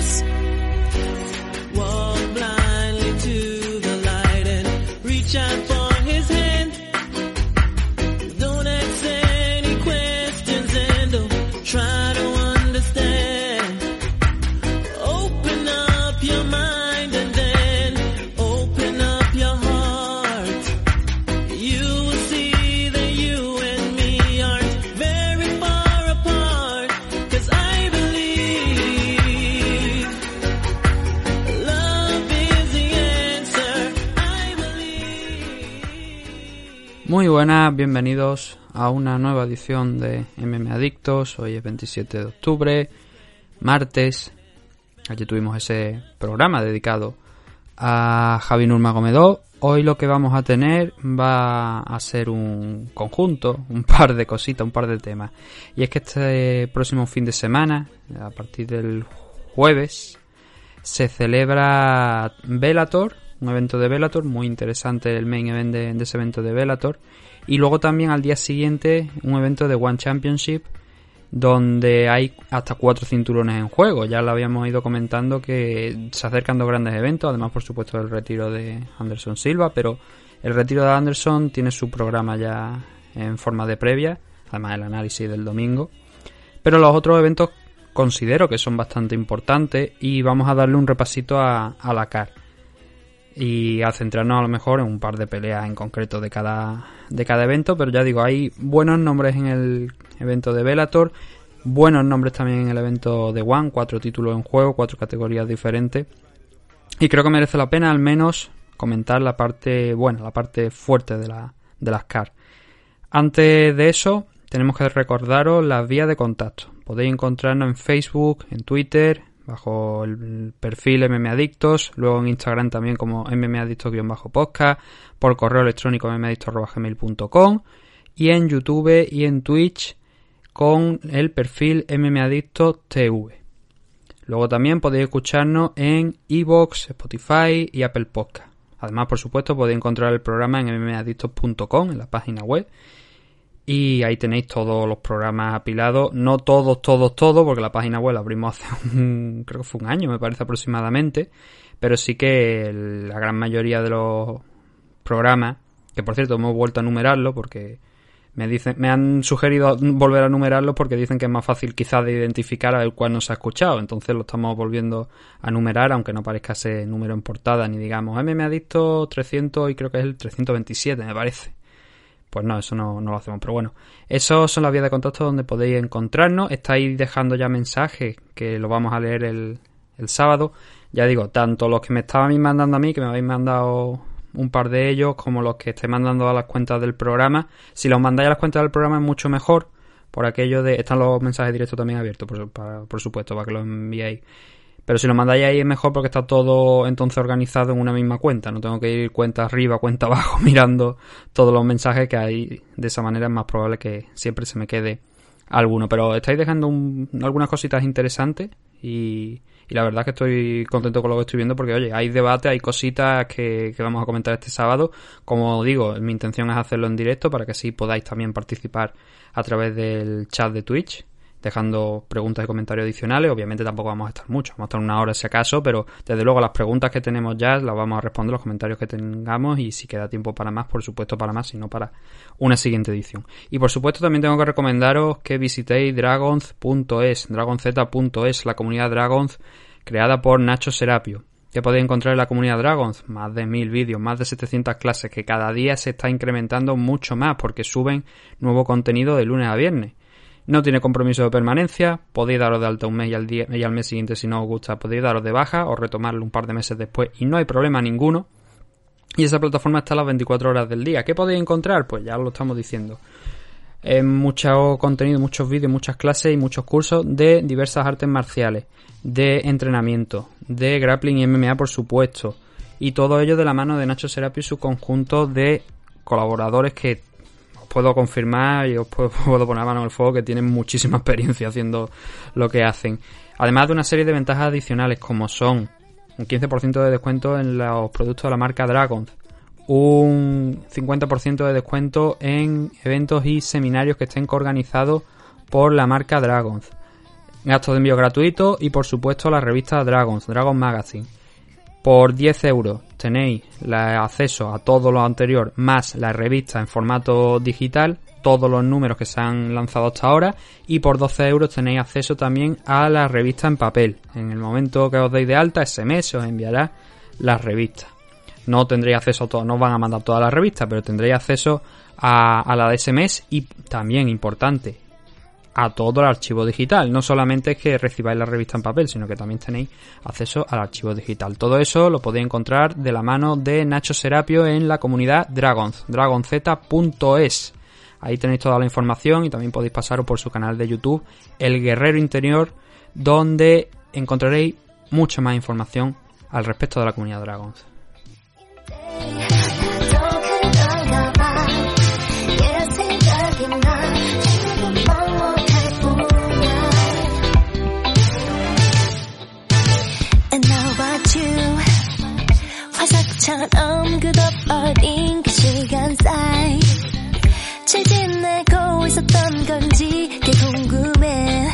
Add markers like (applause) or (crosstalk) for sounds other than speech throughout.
us. Buenas, bienvenidos a una nueva edición de MM Adictos. Hoy es 27 de octubre, martes. Allí tuvimos ese programa dedicado a Javi Nurmagomedov. Hoy lo que vamos a tener va a ser un conjunto, un par de cositas, un par de temas. Y es que este próximo fin de semana, a partir del jueves, se celebra Velator, un evento de Velator, muy interesante el main event de, ese evento de Velator. Y luego también al día siguiente un evento de One Championship donde hay hasta cuatro cinturones en juego. Ya lo habíamos ido comentando que se acercan dos grandes eventos, además por supuesto del retiro de Anderson Silva, pero el retiro de Anderson tiene su programa ya en forma de previa, además el análisis del domingo. Pero los otros eventos considero que son bastante importantes y vamos a darle un repasito a, a la CAR y a centrarnos a lo mejor en un par de peleas en concreto de cada, de cada evento, pero ya digo, hay buenos nombres en el evento de Bellator, buenos nombres también en el evento de One, cuatro títulos en juego, cuatro categorías diferentes, y creo que merece la pena al menos comentar la parte buena, la parte fuerte de, la, de las CAR. Antes de eso, tenemos que recordaros las vías de contacto. Podéis encontrarnos en Facebook, en Twitter, bajo el perfil mmadictos, luego en Instagram también como mmadictos-podcast, por correo electrónico mmadictos.gmail.com y en YouTube y en Twitch con el perfil mmadictos.tv. Luego también podéis escucharnos en iVoox, Spotify y Apple Podcast. Además, por supuesto, podéis encontrar el programa en mmadictos.com, en la página web. Y ahí tenéis todos los programas apilados. No todos, todos, todos, porque la página web la abrimos hace (laughs) un, creo que fue un año, me parece aproximadamente. Pero sí que la gran mayoría de los programas, que por cierto hemos vuelto a numerarlo porque me dicen, me han sugerido volver a numerarlos porque dicen que es más fácil quizás de identificar al cual no se ha escuchado. Entonces lo estamos volviendo a numerar, aunque no parezca ese número en portada, ni digamos, M me ha dicto 300 y creo que es el 327, me parece. Pues no, eso no, no, lo hacemos. Pero bueno, esos son las vías de contacto donde podéis encontrarnos. Estáis dejando ya mensajes que lo vamos a leer el, el sábado. Ya digo, tanto los que me estaban mandando a mí, que me habéis mandado un par de ellos, como los que estéis mandando a las cuentas del programa. Si los mandáis a las cuentas del programa es mucho mejor. Por aquello de. Están los mensajes directos también abiertos, por, por supuesto, para que los enviéis. Pero si lo mandáis ahí es mejor porque está todo entonces organizado en una misma cuenta. No tengo que ir cuenta arriba, cuenta (laughs) abajo mirando todos los mensajes que hay. De esa manera es más probable que siempre se me quede alguno. Pero estáis dejando un, algunas cositas interesantes y, la verdad que estoy contento con lo que estoy viendo porque, oye, hay debate, hay cositas que, que vamos a comentar este sábado. Como digo, mi intención es hacerlo en directo para que así podáis también participar a través del chat de Twitch dejando preguntas y comentarios adicionales. Obviamente tampoco vamos a estar mucho, vamos a estar una hora si acaso, pero desde luego las preguntas que tenemos ya las vamos a responder, los comentarios que tengamos y si queda tiempo para más, por supuesto para más, sino para una siguiente edición. Y por supuesto también tengo que recomendaros que visitéis dragons.es, dragonz.es, la comunidad Dragons creada por Nacho Serapio. que podéis encontrar en la comunidad Dragons? Más de mil vídeos, más de 700 clases, que cada día se está incrementando mucho más porque suben nuevo contenido de lunes a viernes. No tiene compromiso de permanencia, podéis daros de alta un mes y al, día, mes siguiente si no os gusta podéis daros de baja o retomarlo un par de meses después y no hay problema ninguno. Y esa plataforma está a las 24 horas del día. ¿Qué podéis encontrar? Pues ya lo estamos diciendo. Mucho contenido, muchos vídeos, muchas clases y muchos cursos de diversas artes marciales, de entrenamiento, de grappling y MMA por supuesto. Y todo ello de la mano de Nacho Serapio y su conjunto de colaboradores que puedo confirmar y os puedo, (laughs) puedo poner mano en el fuego que tienen muchísima experiencia haciendo lo que hacen. Además de una serie de ventajas adicionales como son un 15% de descuento en los productos de la marca Dragons, un 50% de descuento en eventos y seminarios que estén coorganizados por la marca Dragons. Gasto de envío gratuito y por supuesto la revista Dragons, Dragon Magazine. Por 10 euros tenéis acceso a todo lo anterior más la revista en formato digital, todos los números que se han lanzado hasta ahora y por 12 euros tenéis acceso también a la revista en papel. En el momento que os deis de alta, ese mes os enviará la revista. No tendréis acceso a todo, no os van a mandar toda la revista, pero tendréis acceso a, a la de ese mes y también importante, a todo el archivo digital. No solamente es que recibáis la revista en papel, sino que también tenéis acceso al archivo digital. Todo eso lo podéis encontrar de la mano de Nacho Serapio en la comunidad Dragons, dragonz.es. Ahí tenéis toda la información y también podéis pasaros por su canal de YouTube, El Guerrero Interior, donde encontraréis mucha más información al respecto de la comunidad Dragons. 화석처럼 끝없어린 그 시간 사이. 잘 지내고 있었던 건지 꽤 궁금해.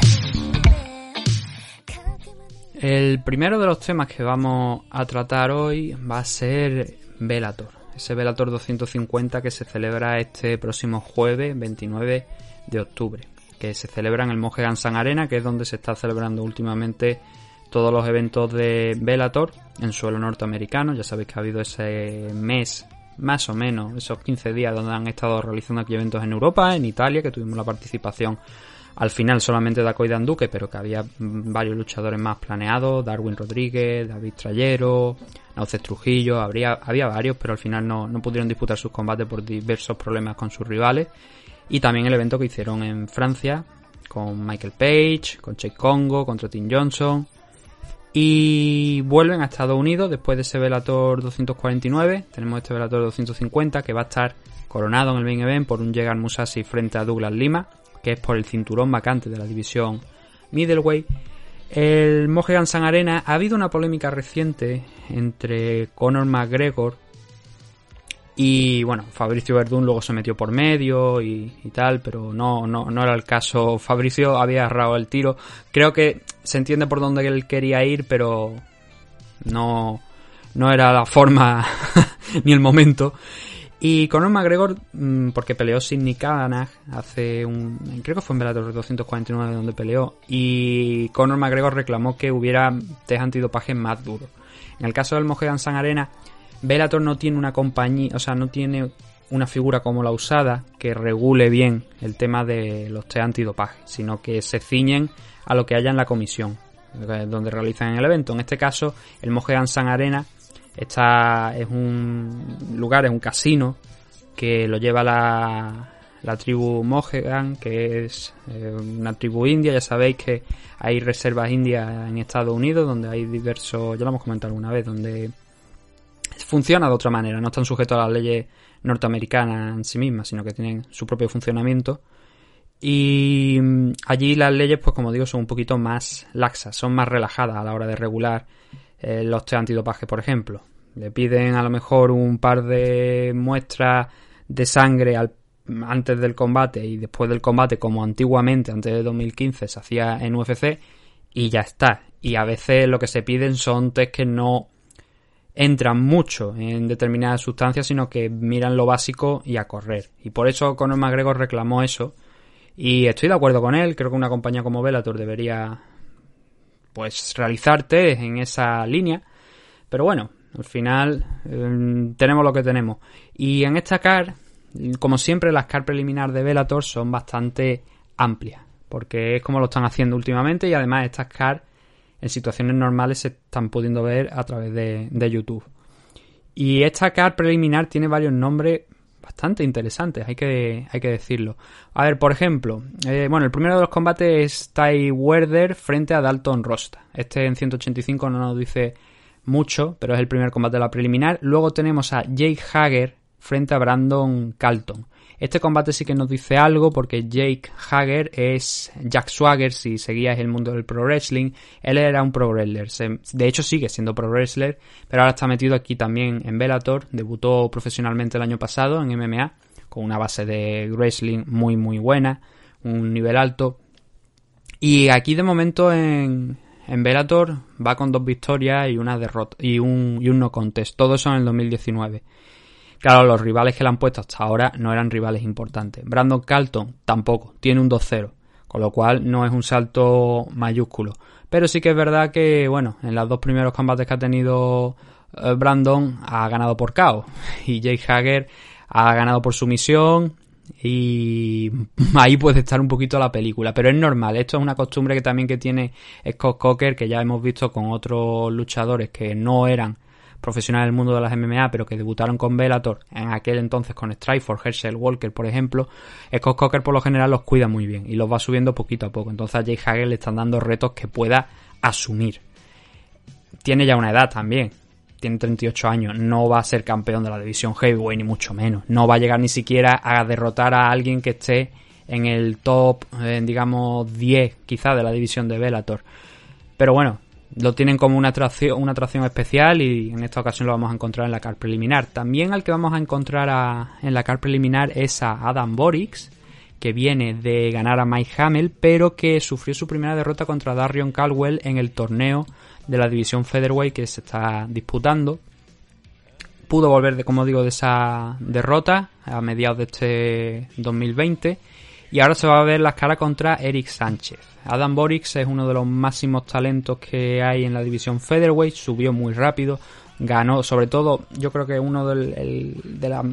가끔은 El primero de los temas que vamos a tratar hoy va a ser Velator, ese Velator 250 que se celebra este próximo jueves 29 de octubre, que se celebra en el Mohegan Sun Arena, que es donde se está celebrando últimamente todos los eventos de Velator en suelo norteamericano. Ya sabéis que ha habido ese mes, más o menos, esos 15 días donde han estado realizando aquí eventos en Europa, en Italia, que tuvimos la participación al final solamente de Acoy Duque, pero que había mm, varios luchadores más planeados, Darwin Rodríguez, David Trayero, Nauces Trujillo, habría, había varios, pero al final no, no pudieron disputar sus combates por diversos problemas con sus rivales. Y también el evento que hicieron en Francia, con Michael Page, con Chase Congo, contra Tim Johnson. Y vuelven a Estados Unidos después de ese Velator 249. Tenemos este Velator 250 que va a estar coronado en el main event por un Llegar Musashi frente a Douglas Lima, que es por el cinturón vacante de la división Middleweight. El Mohegan Sun Arena ha habido una polémica reciente entre Conor McGregor y bueno, Fabricio Verdún luego se metió por medio y, y tal, pero no, no, no era el caso. Fabricio había agarrado el tiro. Creo que se entiende por dónde él quería ir, pero no, no era la forma (laughs) ni el momento. Y Conor McGregor, mm, porque peleó sin Nick hace un. Creo que fue en Bellator 249 donde peleó. Y Conor McGregor reclamó que hubiera test antidopaje más duro. En el caso del Mohegan Sun Arena, Bellator no tiene una compañía, o sea, no tiene una figura como la usada que regule bien el tema de los test antidopaje, sino que se ciñen a lo que haya en la comisión eh, donde realizan el evento. En este caso, el Mohegan Sun Arena está, es un lugar, es un casino que lo lleva la, la tribu Mohegan, que es eh, una tribu india. Ya sabéis que hay reservas indias en Estados Unidos donde hay diversos, ya lo hemos comentado alguna vez, donde funciona de otra manera, no están sujetos a las leyes norteamericanas en sí mismas, sino que tienen su propio funcionamiento. Y mm, allí las leyes, pues como digo, son un poquito más laxas, son más relajadas a la hora de regular eh, los test antidopaje, por ejemplo. Le piden a lo mejor un par de muestras de sangre al- antes del combate y después del combate, como antiguamente, antes de 2015, se hacía en UFC, y ya está. Y a veces lo que se piden son test que no entran mucho en determinadas sustancias, sino que miran lo básico y a correr. Y por eso Conor McGregor reclamó eso. Y estoy de acuerdo con él, creo que una compañía como Bellator debería pues realizar test en esa línea. Pero bueno, al final eh, tenemos lo que tenemos. Y en esta CAR, como siempre, las CAR preliminar de Bellator son bastante amplias. Porque es como lo están haciendo últimamente y además estas CAR en situaciones normales se están pudiendo ver a través de, de YouTube. Y esta CAR preliminar tiene varios nombres bastante interesantes, hay que, hay que decirlo. A ver, por ejemplo, eh, bueno, el primero de los combates es Ty Werder frente a Dalton Rosta. Este en 185 no nos dice mucho, pero es el primer combate de la preliminar. Luego tenemos a Jake Hager frente a Brandon Calton. Este combate sí que nos dice algo porque Jake Hager es Jack Swagger, si seguías el mundo del pro wrestling, él era un pro wrestler, de hecho sigue siendo pro wrestler, pero ahora está metido aquí también en Bellator, debutó profesionalmente el año pasado en MMA, con una base de wrestling muy muy buena, un nivel alto, Y aquí de momento en, en Bellator va con dos victorias y una derrota y un, y un no contest. Todo eso en el 2019. Claro, los rivales que le han puesto hasta ahora no eran rivales importantes. Brandon Carlton tampoco, tiene un 2-0, con lo cual no es un salto mayúsculo. Pero sí que es verdad que, bueno, en los dos primeros combates que ha tenido eh, Brandon ha ganado por KO (laughs) y Jake Hager ha ganado por sumisión y (laughs) ahí puede estar un poquito la película, pero es normal, esto es una costumbre que también que tiene Scott Coker, que ya hemos visto con otros luchadores que no eran profesionales del mundo de las MMA, pero que debutaron con Bellator, en aquel entonces con Strikeforce, Herschel Walker, por ejemplo, Scott Coker por lo general los cuida muy bien y los va subiendo poquito a poco. Entonces a Jake Hager le están dando retos que pueda asumir. Tiene ya una edad también, tiene 38 años, no va a ser campeón de la división heavyweight ni mucho menos. No va a llegar ni siquiera a derrotar a alguien que esté en el top, eh, digamos, 10 quizá de la división de Bellator. Pero bueno, lo tienen como una atracción, una atracción especial y en esta ocasión lo vamos a encontrar en la car preliminar. También al que vamos a encontrar en la car preliminar es a Adam Borix, que viene de ganar a Mike Hamill, pero que sufrió su primera derrota contra Darion Caldwell en el torneo de la división Featherweight que se está disputando. Pudo volver, de, como digo, de esa derrota a mediados de este 2020 y ahora se va a ver las caras contra Eric Sánchez. Adam Borix es uno de los máximos talentos que hay en la división Featherweight, subió muy rápido, ganó, sobre todo, yo creo que uno de las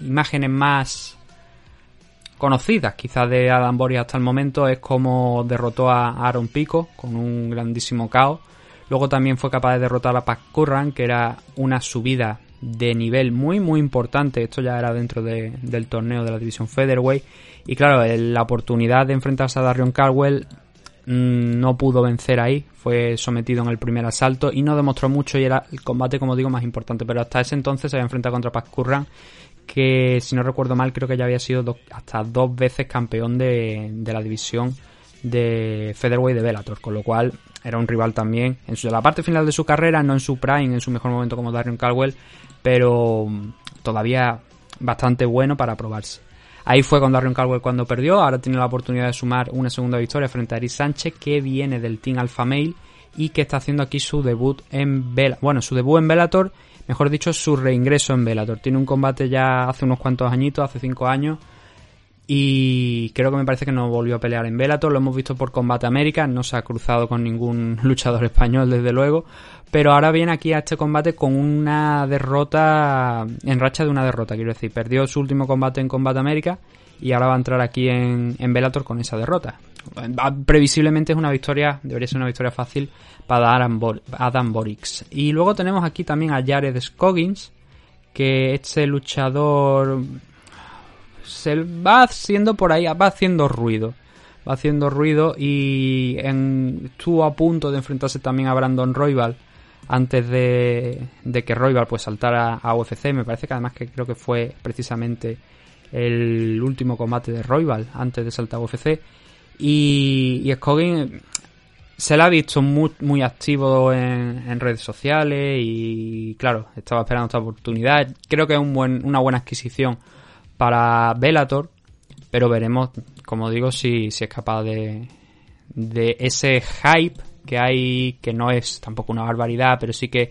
imágenes más conocidas quizás de Adam Borix hasta el momento es como derrotó a Aaron Pico con un grandísimo caos Luego también fue capaz de derrotar a Pac Curran, que era una subida de nivel muy muy importante. Esto ya era dentro del torneo de la división Featherweight. Y claro, la oportunidad de enfrentarse a Darion Caldwell mm, no pudo vencer ahí. Fue sometido en el primer asalto y no demostró mucho y era el combate, como digo, más importante. Pero hasta ese entonces se había enfrentado contra Pac Curran, que si no recuerdo mal creo que ya había sido hasta dos veces campeón de, de la división de Featherweight de Bellator. Con lo cual era un rival también en la parte final de su carrera, no en su prime, en su mejor momento como Darion Caldwell, pero mm, todavía bastante bueno para probarse. Ahí fue con Darion Caldwell cuando perdió, ahora tiene la oportunidad de sumar una segunda victoria frente a Eric Sánchez, que viene del Team Alpha Male y que está haciendo aquí su debut en Bellator. Bueno, su debut en Bellator, mejor dicho, su reingreso en Bellator. Tiene un combate ya hace unos cuantos añitos, hace cinco años, y creo que me parece que no volvió a pelear en Bellator, lo hemos visto por Combate América, no se ha cruzado con ningún (laughs) luchador español desde luego, pero ahora viene aquí a este combate con una derrota, en racha de una derrota, quiero decir, perdió su último combate en Combate América y ahora va a entrar aquí en, en con esa derrota. Previsiblemente es una victoria, debería ser una victoria fácil para Adam, Adam Borix. Y luego tenemos aquí también a Jared Scoggins, que este luchador se va haciendo por ahí, va haciendo ruido. Va haciendo ruido y estuvo a punto de enfrentarse también a Brandon Royval antes de, que Royval pues saltara a UFC. Me parece que además que creo que fue precisamente el último combate de Royval antes de saltar a UFC. Y, y Scoggin se la ha visto muy, activo en, redes sociales y claro, estaba esperando esta oportunidad. Creo que es una buena adquisición para Bellator, pero veremos, como digo, si, si es capaz de, de ese hype que hay, que no es tampoco una barbaridad, pero sí que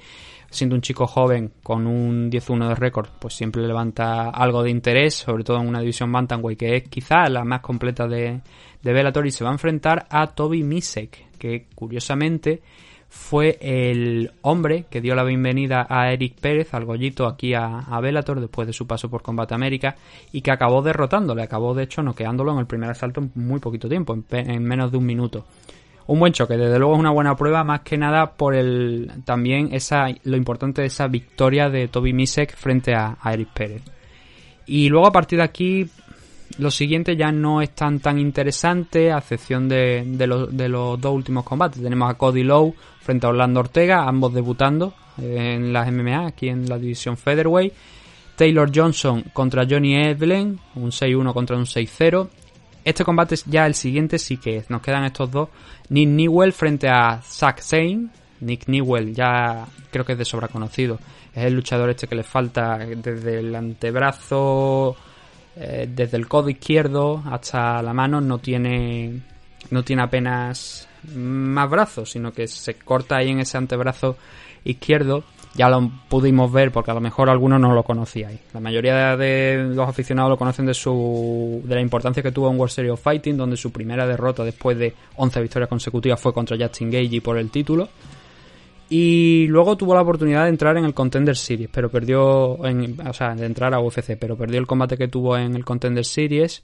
siendo un chico joven con un 10-1 de récord, pues siempre levanta algo de interés, sobre todo en una división Bantamweight que es quizá la más completa de, de Bellator y se va a enfrentar a Toby Misek, que curiosamente fue el hombre que dio la bienvenida a Eric Pérez, al Gollito, aquí a, a Bellator después de su paso por Combate América y que acabó derrotándole, acabó de hecho noqueándolo en el primer asalto en muy poquito tiempo, en, menos de un minuto. Un buen choque, desde luego es una buena prueba, más que nada por el también esa lo importante de esa victoria de Toby Misek frente a, Eric Pérez. Y luego a partir de aquí lo siguiente ya no es tan tan interesante, a excepción de, de, de los dos últimos combates. Tenemos a Cody Lowe frente a Orlando Ortega, ambos debutando en las MMA, aquí en la división Featherweight. Taylor Johnson contra Johnny Evelyn, un 6-1 contra un 6-0. Este combate es ya el siguiente, sí que nos quedan estos dos. Nick Newell frente a Zack Zane. Nick Newell ya creo que es de sobra conocido. Es el luchador este que le falta desde el antebrazo, eh, desde el codo izquierdo hasta la mano. No tiene no tiene apenas más brazos, sino que se corta ahí en ese antebrazo izquierdo. Ya lo pudimos ver porque a lo mejor algunos no lo conocíais. La mayoría de los aficionados lo conocen de su de la importancia que tuvo en World Series of Fighting, donde su primera derrota después de 11 victorias consecutivas fue contra Justin Gage por el título. Y luego tuvo la oportunidad de entrar en el Contender Series, pero perdió, en, o sea, de entrar a UFC, pero perdió el combate que tuvo en el Contender Series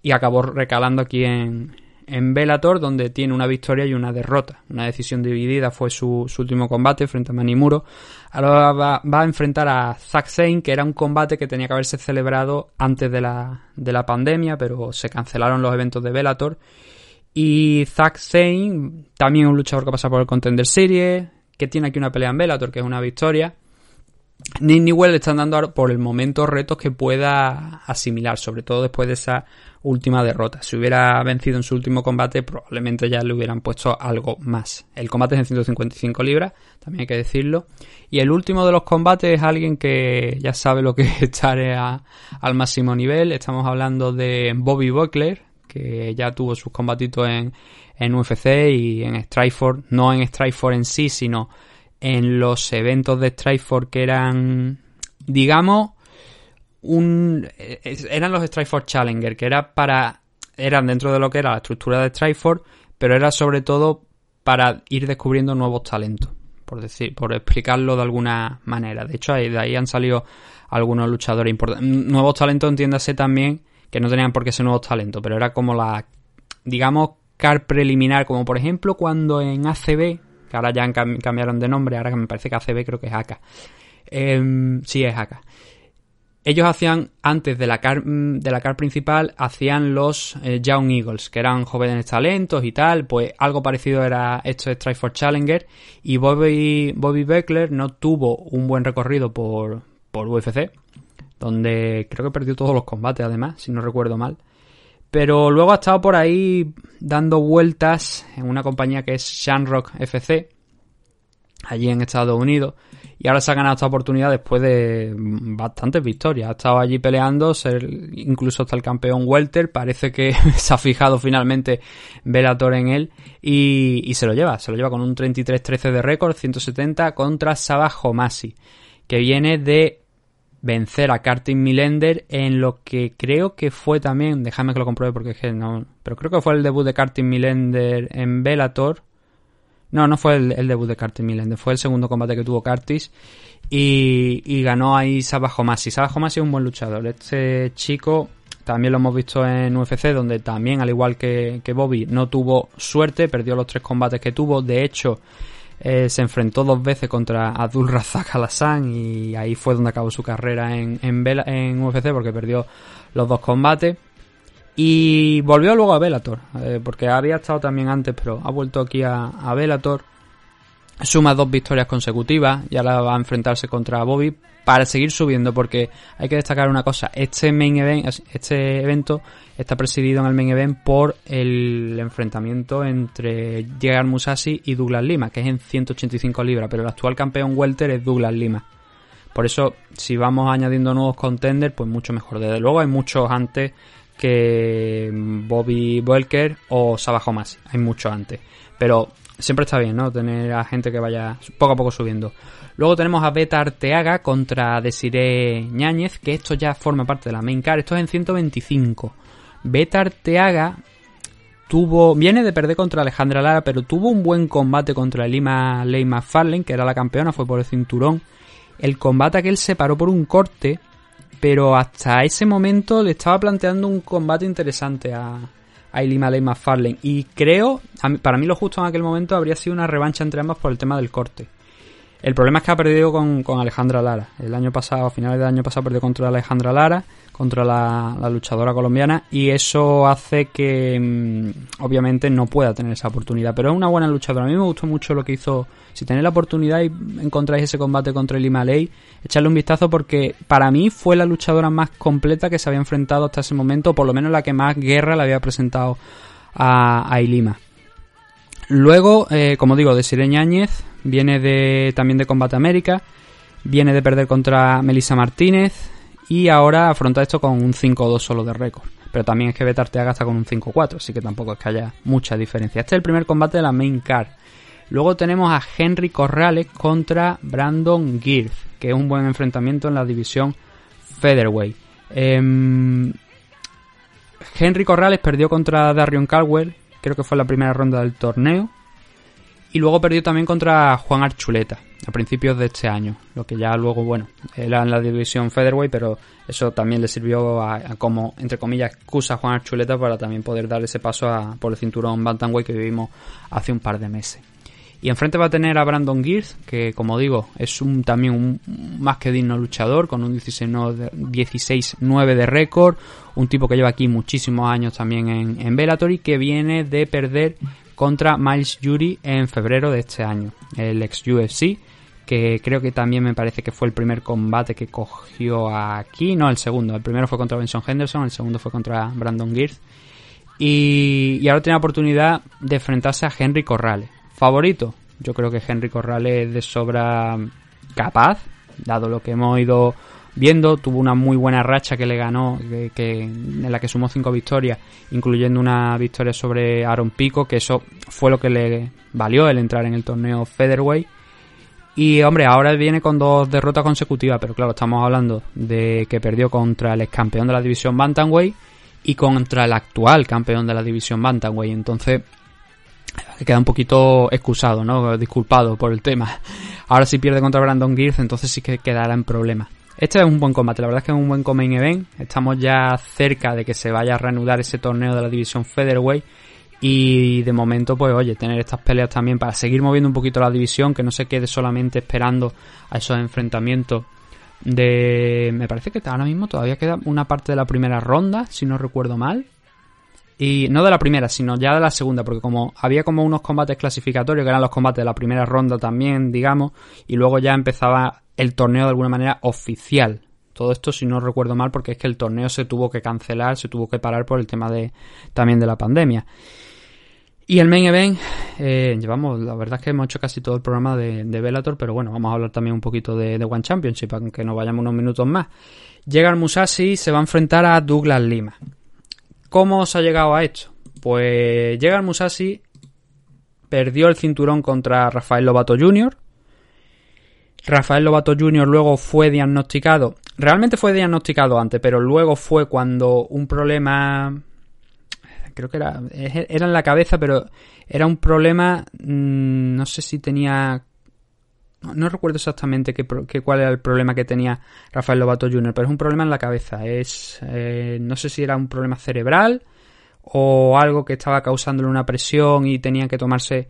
y acabó recalando aquí en, en Bellator, donde tiene una victoria y una derrota. Una decisión dividida fue su, su último combate frente a Manimuro. Ahora va, a enfrentar a Zack Zane, que era un combate que tenía que haberse celebrado antes de la, de la pandemia, pero se cancelaron los eventos de Bellator. Y Zack Zane, también un luchador que pasa por el Contender Series, que tiene aquí una pelea en Bellator, que es una victoria. Nick Newell le están dando por el momento retos que pueda asimilar, sobre todo después de esa última derrota. Si hubiera vencido en su último combate, probablemente ya le hubieran puesto algo más. El combate es en 155 libras, también hay que decirlo. Y el último de los combates es alguien que ya sabe lo que es (laughs) estar al máximo nivel. Estamos hablando de Bobby Buckler, que ya tuvo sus combatitos en, en UFC y en Strikeforce, no en Strikeforce en sí, sino en los eventos de Strikeforce que eran, digamos, un eran los Strikeforce Challenger, que era para eran dentro de lo que era la estructura de Strikeforce, pero era sobre todo para ir descubriendo nuevos talentos, por decir, por explicarlo de alguna manera. De hecho, de ahí han salido algunos luchadores importantes. Nuevos talentos, entiéndase también que no tenían por qué ser nuevos talentos, pero era como la, digamos, car preliminar, como por ejemplo cuando en ACB, que ahora ya han cambiaron de nombre, ahora que me parece que ACB creo que es AK. Eh, sí, es AK. Ellos hacían, antes de la car, de la car principal, hacían los eh, Young Eagles, que eran jóvenes talentos y tal, pues algo parecido era esto de Strike for Challenger, y Bobby, Bobby Beckler no tuvo un buen recorrido por, por UFC, donde creo que perdió todos los combates además, si no recuerdo mal. Pero luego ha estado por ahí dando vueltas en una compañía que es Shamrock FC, allí en Estados Unidos. Y ahora se ha ganado esta oportunidad después de bastantes victorias. Ha estado allí peleando, incluso hasta el campeón Welter. Parece que (laughs) se ha fijado finalmente Velator en él y, y, se lo lleva. Se lo lleva con un 33-13 de récord, 170 contra Sabah Homasi, que viene de vencer a Kartin Milender en lo que creo que fue también, déjame que lo compruebe porque es que no, pero creo que fue el debut de Kartin Milender en Bellator. No, no fue el, debut de Kartin Milender, fue el segundo combate que tuvo Kartis y, ganó ahí Sabah Homasi. Sabah Homasi es un buen luchador. Este chico también lo hemos visto en UFC, donde también, al igual que, que Bobby, no tuvo suerte, perdió los tres combates que tuvo. De hecho, eh, se enfrentó dos veces contra Abdul Razak Alassan y ahí fue donde acabó su carrera en, en, en UFC porque perdió los dos combates. Y volvió luego a Bellator, eh, porque había estado también antes, pero ha vuelto aquí a, Bellator. Suma dos victorias consecutivas y ahora va a enfrentarse contra Bobby para seguir subiendo, porque hay que destacar una cosa, este main event, este evento está presidido en el main event por el enfrentamiento entre Jagar Musashi y Douglas Lima, que es en 185 libras, pero el actual campeón welter es Douglas Lima. Por eso, si vamos añadiendo nuevos contenders, pues mucho mejor. Desde luego hay muchos antes que Bobby Welker o Homasi. Hay muchos antes. Pero siempre está bien, ¿no? Tener a gente que vaya poco a poco subiendo. Luego tenemos a Beta Arteaga contra Desiree Ñáñez, que esto ya forma parte de la main card. Esto es en 125. Beta Arteaga tuvo, viene de perder contra Alejandra Lara, pero tuvo un buen combate contra Lima Ley McFarlane, que era la campeona, fue por el cinturón. El combate que él se paró por un corte, pero hasta ese momento le estaba planteando un combate interesante a, a Lima Ley McFarlane. Y creo, para mí lo justo en aquel momento habría sido una revancha entre ambas por el tema del corte. El problema es que ha perdido con, con, Alejandra Lara. El año pasado, a finales del año pasado, perdió contra Alejandra Lara, contra la, luchadora colombiana, y eso hace que mmm, obviamente no pueda tener esa oportunidad. Pero es una buena luchadora. A mí me gustó mucho lo que hizo. Si tenéis la oportunidad y encontráis ese combate contra Lima Ley, echarle un vistazo porque para mí fue la luchadora más completa que se había enfrentado hasta ese momento, o por lo menos la que más guerra le había presentado a, a Ilima. Luego, eh, como digo, de Sire Ñáñez, viene de, también de Combate América, viene de perder contra Melissa Martínez y ahora afronta esto con un 5-2 solo de récord. pero también es que Beta Arteaga está con un 5-4, así que tampoco es que haya mucha diferencia. Este es el primer combate de la main card. Luego tenemos a Henry Corrales contra Brandon Girth, que es un buen enfrentamiento en la división Featherweight. Em, Henry Corrales perdió contra Darion Caldwell, creo que fue la primera ronda del torneo. Y luego perdió también contra Juan Archuleta a principios de este año. Lo que ya luego, bueno, era en la división Featherweight, pero eso también le sirvió a, como, entre comillas, excusa a Juan Archuleta para también poder dar ese paso a, por el cinturón Bantamweight que vivimos hace un par de meses. Y enfrente va a tener a Brandon Gears, que como digo, es un también un más que digno luchador, con un 16-9 de récord, un tipo que lleva aquí muchísimos años también en, en Bellator y que viene de perder contra Miles Jury en febrero de este año, el ex UFC, que creo que también me parece que fue el primer combate que cogió aquí, no el segundo, el primero fue contra Benson Henderson, el segundo fue contra Brandon Gears. Y, y ahora tiene la oportunidad de enfrentarse a Henry Corrales favorito. Yo creo que Henry Corrales es de sobra capaz, dado lo que hemos ido viendo. Tuvo una muy buena racha que le ganó, que, en la que sumó cinco victorias, incluyendo una victoria sobre Aaron Pico, que eso fue lo que le valió el entrar en el torneo Featherweight. Y hombre, ahora viene con dos derrotas consecutivas, pero claro, estamos hablando de que perdió contra el ex campeón de la división Bantamweight y contra el actual campeón de la división Bantamweight. Entonces, queda un poquito excusado, ¿no? Disculpado por el tema. Ahora si pierde contra Brandon Gears, entonces sí que quedará en problemas. Este es un buen combate, la verdad es que es un buen main event. Estamos ya cerca de que se vaya a reanudar ese torneo de la división Featherweight. Y de momento, pues oye, tener estas peleas también para seguir moviendo un poquito la división, que no se quede solamente esperando a esos enfrentamientos de... Me parece que ahora mismo todavía queda una parte de la primera ronda, si no recuerdo mal. Y no de la primera, sino ya de la segunda, porque como había como unos combates clasificatorios, que eran los combates de la primera ronda también, digamos, y luego ya empezaba el torneo de alguna manera oficial. Todo esto, si no recuerdo mal, porque es que el torneo se tuvo que cancelar, se tuvo que parar por el tema de también de la pandemia. Y el main event, eh, llevamos, la verdad es que hemos hecho casi todo el programa de, de Bellator, pero bueno, vamos a hablar también un poquito de, One Championship, aunque nos vayamos unos minutos más. Llega el Musashi y se va a enfrentar a Douglas Lima. ¿Cómo se ha llegado a esto? Pues llega el Musashi, perdió el cinturón contra Rafael Lobato Jr., Rafael Lobato Jr. luego fue diagnosticado, realmente fue diagnosticado antes, pero luego fue cuando un problema, creo que era, era en la cabeza, pero era un problema, mmm, no sé si tenía, no, recuerdo exactamente qué, qué- cuál era el problema que tenía Rafael Lobato Jr., pero es un problema en la cabeza, es, eh, no sé si era un problema cerebral o algo que estaba causándole una presión y tenía que tomarse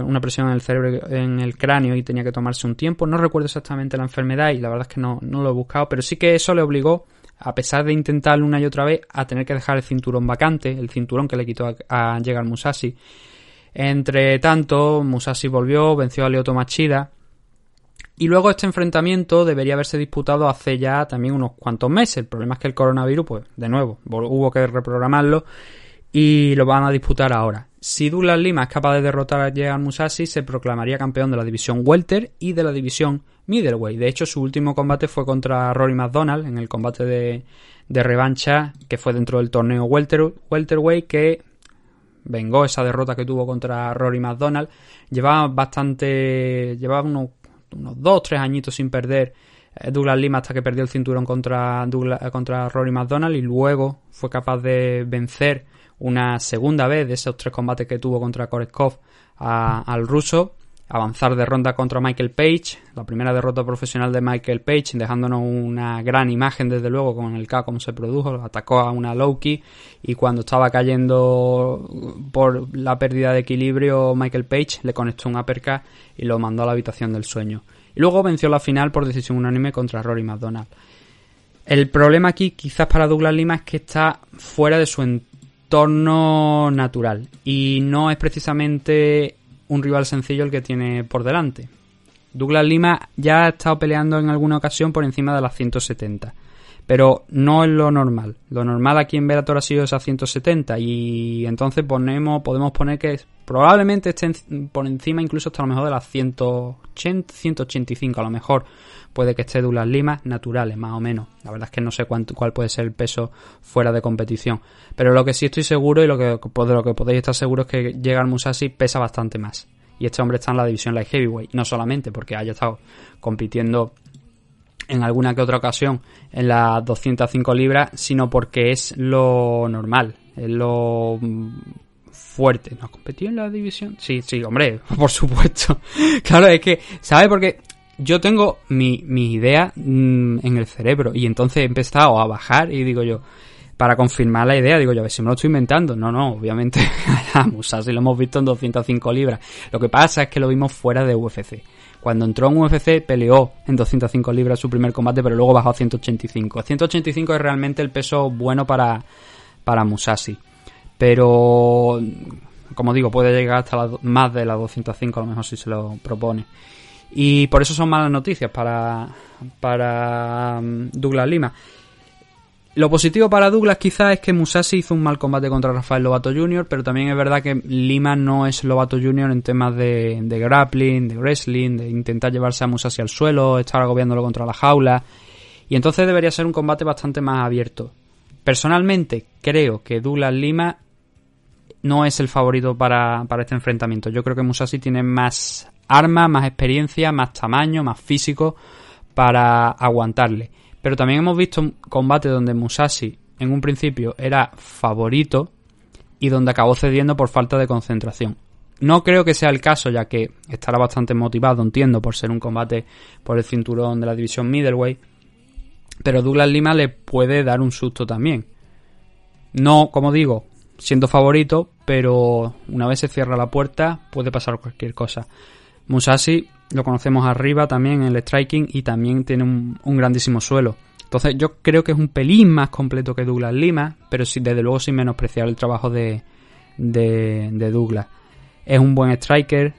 una presión en el cerebro, en el cráneo y tenía que tomarse un tiempo. No recuerdo exactamente la enfermedad y la verdad es que no, no lo he buscado, pero sí que eso le obligó, a pesar de intentarlo una y otra vez, a tener que dejar el cinturón vacante, el cinturón que le quitó a, a Llegar Musashi. Entre tanto, Musashi volvió, venció a Lyoto Machida. Y luego este enfrentamiento debería haberse disputado hace ya también unos cuantos meses. El problema es que el coronavirus, pues, de nuevo, hubo que reprogramarlo y lo van a disputar ahora. Si Douglas Lima es capaz de derrotar a Llegar Musashi, se proclamaría campeón de la división Welter y de la división Middleweight. De hecho, su último combate fue contra Rory McDonald en el combate de, de revancha que fue dentro del torneo Welter, Welterweight que vengó esa derrota que tuvo contra Rory McDonald. Llevaba bastante, llevaba unos, unos dos, tres añitos sin perder eh, Douglas Lima hasta que perdió el cinturón contra, contra Rory McDonald y luego fue capaz de vencer una segunda vez de esos tres combates que tuvo contra Koreskov a- al ruso, avanzar de ronda contra Michael Page, la primera derrota profesional de Michael Page, dejándonos una gran imagen desde luego con el K como se produjo, atacó a una Loki y cuando estaba cayendo por la pérdida de equilibrio Michael Page le conectó un uppercut y lo mandó a la habitación del sueño. Y luego venció la final por decisión unánime contra Rory McDonald. El problema aquí, quizás para Douglas Lima, es que está fuera de su entorno natural y no es precisamente un rival sencillo el que tiene por delante. Douglas Lima ya ha estado peleando en alguna ocasión por encima de las 170, pero no es lo normal. Lo normal aquí en Velator ha sido esa 170 y entonces ponemos, podemos poner que probablemente estén por encima incluso hasta lo mejor de las 180, 185 a lo mejor puede que esté Douglas Lima naturales más o menos. La verdad es que no sé cuánto, cuál puede ser el peso fuera de competición, pero lo que sí estoy seguro y lo que de lo que podéis estar seguros es que llega al Musashi pesa bastante más. Y este hombre está en la división light heavyweight, no solamente porque haya estado compitiendo en alguna que otra ocasión en las 205 libras, sino porque es lo normal, es lo fuerte. ¿No competido en la división? Sí, sí, hombre, (laughs) por supuesto. (laughs) claro, es que, ¿sabes? Porque yo tengo mi, mi idea mm, en el cerebro y entonces he empezado a bajar y digo yo, para confirmar la idea, digo yo, a ver si me lo estoy inventando. No, no, obviamente (laughs) a Musashi lo hemos visto en 205 libras. Lo que pasa es que lo vimos fuera de UFC. Cuando entró en UFC peleó en 205 libras su primer combate, pero luego bajó a 185. 185 es realmente el peso bueno para, para Musashi. Pero, como digo, puede llegar hasta más de las 205 a lo mejor si se lo propone. Y por eso son malas noticias para, para mm, Douglas Lima. Lo positivo para Douglas quizás es que Musashi hizo un mal combate contra Rafael Lobato Jr., pero también es verdad que Lima no es Lobato Jr. en temas de, grappling, de wrestling, de intentar llevarse a Musashi al suelo, estar agobiándolo contra la jaula. Y entonces debería ser un combate bastante más abierto. Personalmente creo que Douglas Lima no es el favorito para, para este enfrentamiento. Yo creo que Musashi tiene más armas, más experiencia, más tamaño, más físico para aguantarle. Pero también hemos visto un combate donde Musashi en un principio era favorito y donde acabó cediendo por falta de concentración. No creo que sea el caso, ya que estará bastante motivado, entiendo, por ser un combate por el cinturón de la división middleweight. Pero Douglas Lima le puede dar un susto también. No, como digo, siendo favorito, pero una vez se cierra la puerta puede pasar cualquier cosa. Musashi lo conocemos arriba también en el striking y también tiene un, grandísimo suelo. Entonces yo creo que es un pelín más completo que Douglas Lima, pero sí, desde luego sin menospreciar el trabajo de, de, Douglas. Es un buen striker,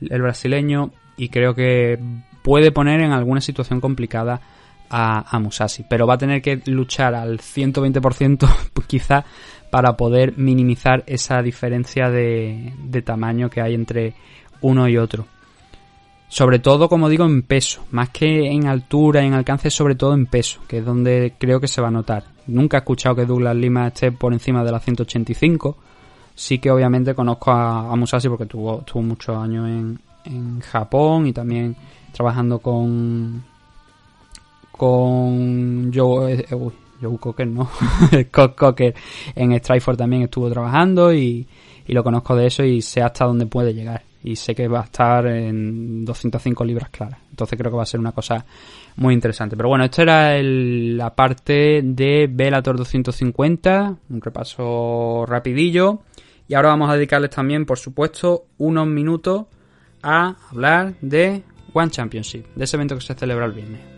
el brasileño, y creo que puede poner en alguna situación complicada a, Musashi, pero va a tener que luchar al 120% (laughs) quizá para poder minimizar esa diferencia de tamaño que hay entre uno y otro. Sobre todo, como digo, en peso. Más que en altura en alcance, sobre todo en peso, que es donde creo que se va a notar. Nunca he escuchado que Douglas Lima esté por encima de la 185. Sí que obviamente conozco a, Musashi porque tuvo, tuvo muchos años en, en Japón y también trabajando con con Joe, eh, uy, Joe Cocker, no, (laughs) Scott Cocker en Strikeforce también estuvo trabajando y, y lo conozco de eso y sé hasta dónde puede llegar y sé que va a estar en 205 libras claras. Entonces creo que va a ser una cosa muy interesante. Pero bueno, esto era la parte de Velator 250, un repaso rapidillo. Y ahora vamos a dedicarles también, por supuesto, unos minutos a hablar de One Championship, de ese evento que se celebra el viernes.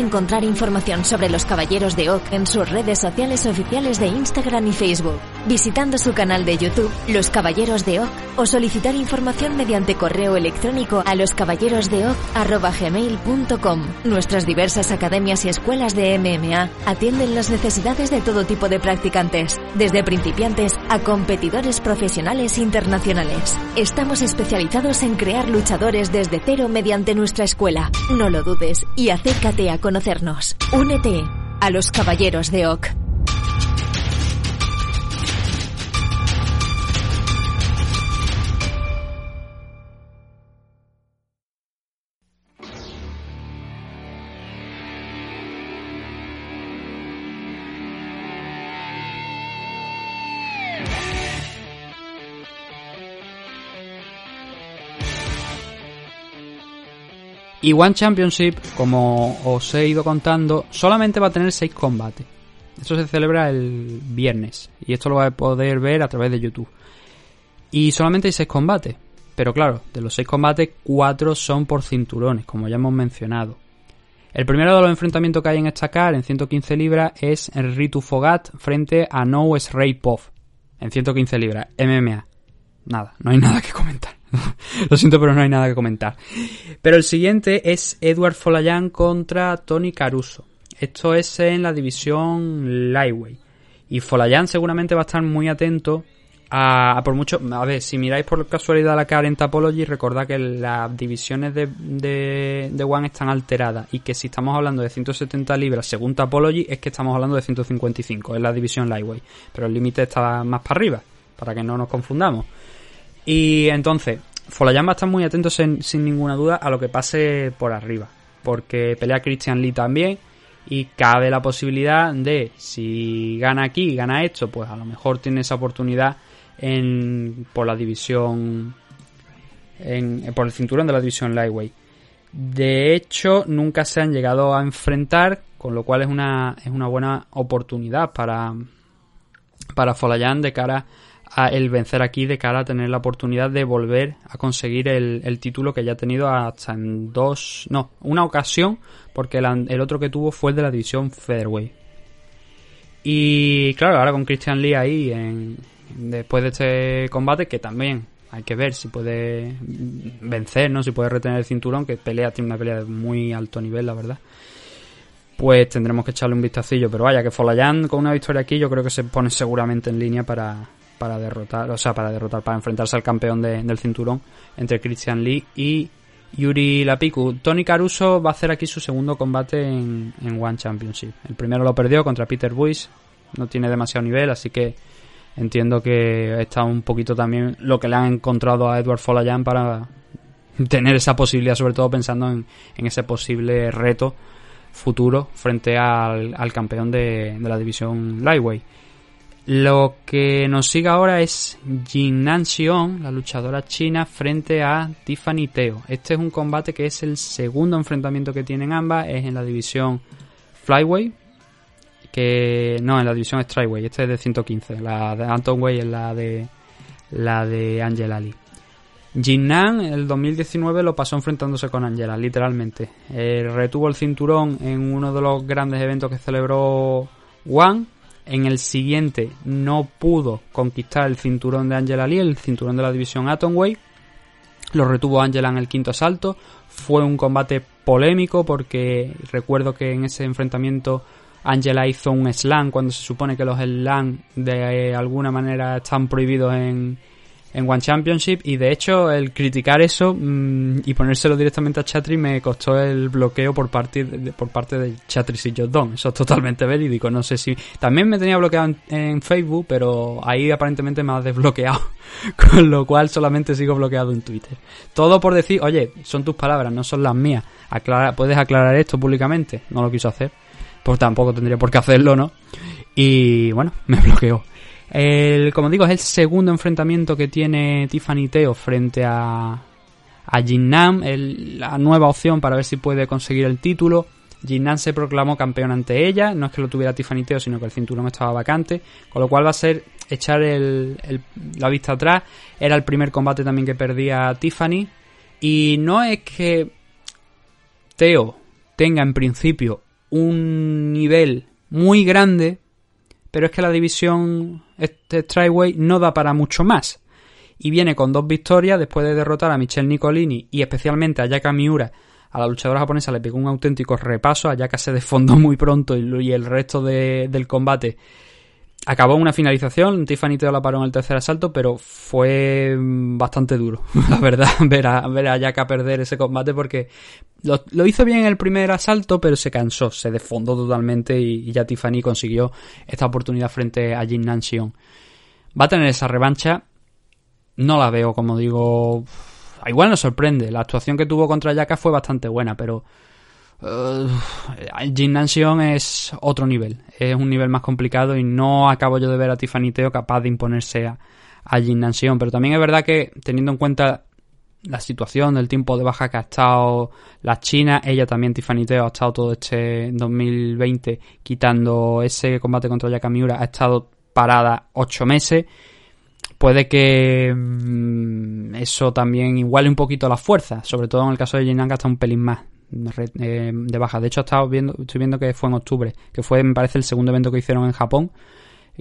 encontrar información sobre los Caballeros de Oak en sus redes sociales oficiales de Instagram y Facebook. visitando su canal de YouTube, Los Caballeros de Oc, o solicitar información mediante correo electrónico a loscaballerosdeoc.gmail.com. Nuestras diversas academias y escuelas de MMA atienden las necesidades de todo tipo de practicantes, desde principiantes a competidores profesionales internacionales. Estamos especializados en crear luchadores desde cero mediante nuestra escuela. No lo dudes y acércate a conocernos. Únete a los Caballeros de Oc. Y One Championship, como os he ido contando, solamente va a tener 6 combates. Esto se celebra el viernes. Y esto lo vais a poder ver a través de YouTube. Y solamente hay 6 combates. Pero claro, de los 6 combates, 4 son por cinturones, como ya hemos mencionado. El primero de los enfrentamientos que hay en esta car en 115 libras es Ritu Fogat frente a No Ray Pov en 115 libras, MMA. Nada, no hay (laughs) nada que comentar. (laughs) Lo siento, pero no hay nada que comentar. Pero el siguiente es Edward Folayan contra Tony Caruso. Esto es en la división Lightweight. Y Folayan seguramente va a estar muy atento a, a por mucho. A ver, si miráis por casualidad la cara en Tapology, recordad que las divisiones de, de, de One están alteradas. Y que si estamos hablando de 170 libras según Tapology, es que estamos hablando de 155. Es la división Lightweight. Pero el límite está más para arriba. Para que no nos confundamos. Y entonces, Folayan va a estar muy atento sin, ninguna duda a lo que pase por arriba. Porque pelea Christian Lee también. Y cabe la posibilidad de, si gana aquí, gana esto, pues a lo mejor tiene esa oportunidad en, por la división. En, por el cinturón de la división Lightweight. De hecho, nunca se han llegado a enfrentar, con lo cual es una, es una buena oportunidad para, para Folayan de cara el vencer aquí de cara a tener la oportunidad de volver a conseguir el, el título que ya ha tenido hasta en dos, no, una ocasión, porque el, el, otro que tuvo fue el de la división Featherweight. Y claro, ahora con Christian Lee ahí, en, después de este combate, que también hay que ver si puede vencer, ¿no? Si puede retener el cinturón, que pelea, tiene una pelea de muy alto nivel, la verdad. Pues tendremos que echarle un vistacillo. Pero vaya, que Folayan con una victoria aquí yo creo que se pone seguramente en línea para, para derrotar, o sea, para derrotar, para enfrentarse al campeón de, del cinturón entre Christian Lee y Yuri Lapiku. Tony Caruso va a hacer aquí su segundo combate en, en One Championship. El primero lo perdió contra Peter Buis, no tiene demasiado nivel, así que entiendo que está un poquito también lo que le han encontrado a Edward Folayan para (laughs) tener esa posibilidad, sobre todo pensando en, en ese posible reto futuro frente al, al campeón de, de la división Lightweight. Lo que nos sigue ahora es Jinnan Xion, la luchadora china, frente a Tiffany Teo. Este es un combate que es el segundo enfrentamiento que tienen ambas, es en la división Flyway, que no, en la división Strikeway, este es de 115, la de Anton Way es la de la de Angela Lee. Jinnan el 2019 lo pasó enfrentándose con Angela, literalmente. Eh, retuvo el cinturón en uno de los grandes eventos que celebró One en el siguiente no pudo conquistar el cinturón de Angela Lee, el cinturón de la división Atomweight. Lo retuvo Angela en el quinto asalto. Fue un combate polémico porque recuerdo que en ese enfrentamiento Angela hizo un slam cuando se supone que los slam de alguna manera están prohibidos en, en One Championship y de hecho el criticar eso mmm, y ponérselo directamente a Chatri me costó el bloqueo por parte de, por parte de Chatri y Jordan. Eso es totalmente verídico. No sé si también me tenía bloqueado en, en, Facebook, pero ahí aparentemente me ha desbloqueado, (laughs) con lo cual solamente sigo bloqueado en Twitter. Todo por decir, oye, son tus palabras, no son las mías. Aclara, puedes aclarar esto públicamente. No lo quiso hacer, pues tampoco tendría por qué hacerlo, ¿no? Y bueno, (laughs) me bloqueó. El, como digo, es el segundo enfrentamiento que tiene Tiffany Teo frente a, a Jinnam, la nueva opción para ver si puede conseguir el título. Jinnam se proclamó campeón ante ella, no es que lo tuviera Tiffany Teo, sino que el cinturón estaba vacante, con lo cual va a ser echar el, la vista atrás. Era el primer combate también que perdía Tiffany. Y no es que Teo tenga en principio un nivel muy grande, pero es que la división este Strikeway no da para mucho más. Y viene con dos victorias después de derrotar a Michelle Nicolini y especialmente a Yaka Miura. A la luchadora japonesa le pegó un auténtico repaso, a Yaka se desfondó (laughs) muy pronto y el resto de- del combate acabó una finalización. Tiffany Teo la paró en el tercer asalto, pero fue mm, bastante duro, (laughs) la verdad, (laughs) ver a, ver a Yaka perder ese combate porque lo, hizo bien en el primer asalto, pero se cansó, se desfondó totalmente y, ya Tiffany consiguió esta oportunidad frente a Jin Nanxion. Va a tener esa revancha. No la veo, como digo. Igual nos sorprende. La actuación que tuvo contra Yaka fue bastante buena, pero. Uh, Jin Nanxion es otro nivel. Es un nivel más complicado y no acabo yo de ver a Tiffany Teo capaz de imponerse a, a Nanxion. Pero también es verdad que, teniendo en cuenta la situación del tiempo de baja que ha estado la China, ella también, Tiffany Teo, ha estado todo este 2020 quitando ese combate contra Yaka Miura, ha estado parada ocho meses. Puede que mm, eso también iguale un poquito la fuerza, sobre todo en el caso de Jin Yang, hasta un pelín más eh, de baja. De hecho, he viendo, estoy viendo que fue en octubre, que fue, me parece, el segundo evento que hicieron en Japón.